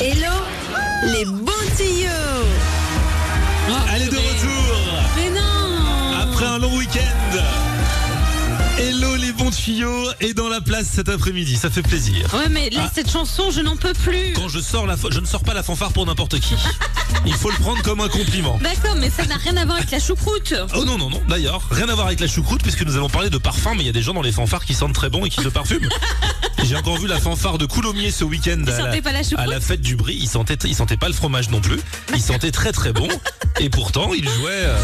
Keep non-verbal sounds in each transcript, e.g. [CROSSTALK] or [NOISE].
Hello, les bons tuyaux. Elle est de retour Mais non après un long week-end. Hello les bons tuyaux est dans la place cet après-midi, ça fait plaisir. Ouais, mais là, Ah. cette chanson, je n'en peux plus. Quand je sors la, je ne sors pas la fanfare pour n'importe qui. Il faut le prendre comme un compliment. D'accord, mais ça n'a rien à voir avec la choucroute. Oh non non non, d'ailleurs, rien à voir avec la choucroute puisque nous allons parler de parfum, mais il y a des gens dans les fanfares qui sentent très bon et qui se parfument. Encore vu la fanfare de Coulommiers ce week-end à, la à choucroute la fête du brie. Ils sentaient, ils sentaient pas le fromage non plus. Ils sentaient très très bon. Et pourtant, ils jouaient. euh,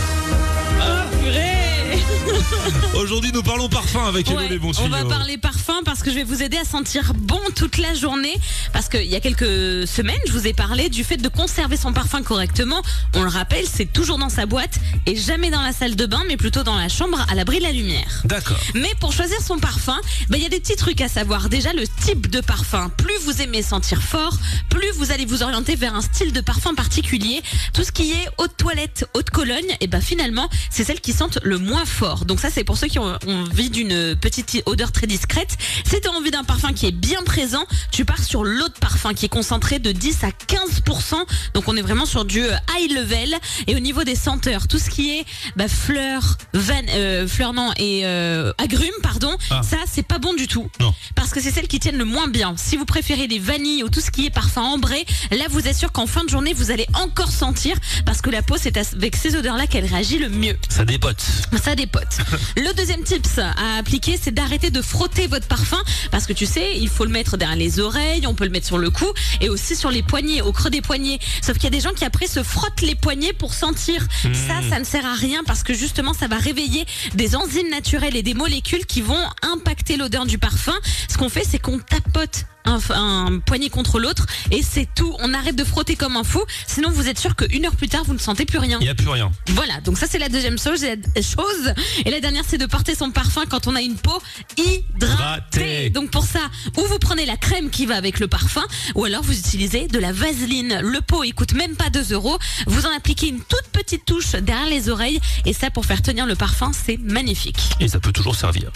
[LAUGHS] Aujourd'hui, nous parlons parfum avec Hello Ouais, les bons on va parler parfum parce que je vais vous aider à sentir bon toute la journée. Parce qu'il y a quelques semaines, je vous ai parlé du fait de conserver son parfum correctement. On le rappelle, c'est toujours dans sa boîte et jamais dans la salle de bain, mais plutôt dans la chambre à l'abri de la lumière. D'accord. Mais pour choisir son parfum, bah, il y a des petits trucs à savoir. Déjà, le type de parfum. Plus vous aimez sentir fort, plus vous allez vous orienter vers un style de parfum particulier. Tout ce qui est haute toilette, haute cologne, et ben finalement, c'est celles qui sentent le moins fort. Donc ça, c'est pour ceux qui ont envie d'une petite odeur très discrète. Si tu as envie d'un parfum qui est bien présent, tu pars sur l'autre parfum qui est concentré de 10 à 15%. Donc on est vraiment sur du euh, high level. Et au niveau des senteurs, tout ce qui est bah, fleurs, van, euh, fleurs non, et euh, agrumes, pardon, Ah. ça c'est pas bon du tout. Non. Parce que c'est celles qui tiennent le moins bien. Si vous préférez les vanilles ou tout ce qui est parfum ambré, là vous êtes sûr qu'en fin de journée vous allez encore sentir parce que la peau c'est avec ces odeurs là qu'elle réagit le mieux. Ça dépote. Ça des potes. Le deuxième tips à appliquer, c'est d'arrêter de frotter votre parfum parce que tu sais, il faut le mettre derrière les oreilles, on peut le mettre sur le cou et aussi sur les poignets, au creux des poignets. Sauf qu'il y a des gens qui après se frottent les poignets pour sentir. Ça, ça ne sert à rien parce que justement, ça va réveiller des enzymes naturelles et des molécules qui vont impacter l'odeur du parfum. Ce qu'on fait, c'est qu'on tapote un, un poignet contre l'autre et c'est tout. On arrête de frotter comme un fou, sinon vous êtes sûr qu'une heure plus tard, vous ne sentez plus rien. Il n'y a plus rien. Voilà, donc ça c'est la deuxième chose. Et la chose. Et la dernière c'est de porter son parfum quand on a une peau hydratée. Hydratée. Donc pour ça, ou vous prenez la crème qui va avec le parfum, ou alors vous utilisez de la vaseline. Le pot il coûte même pas 2 euros. Vous en appliquez une toute petite touche derrière les oreilles et ça pour faire tenir le parfum c'est magnifique. Et ça peut toujours servir.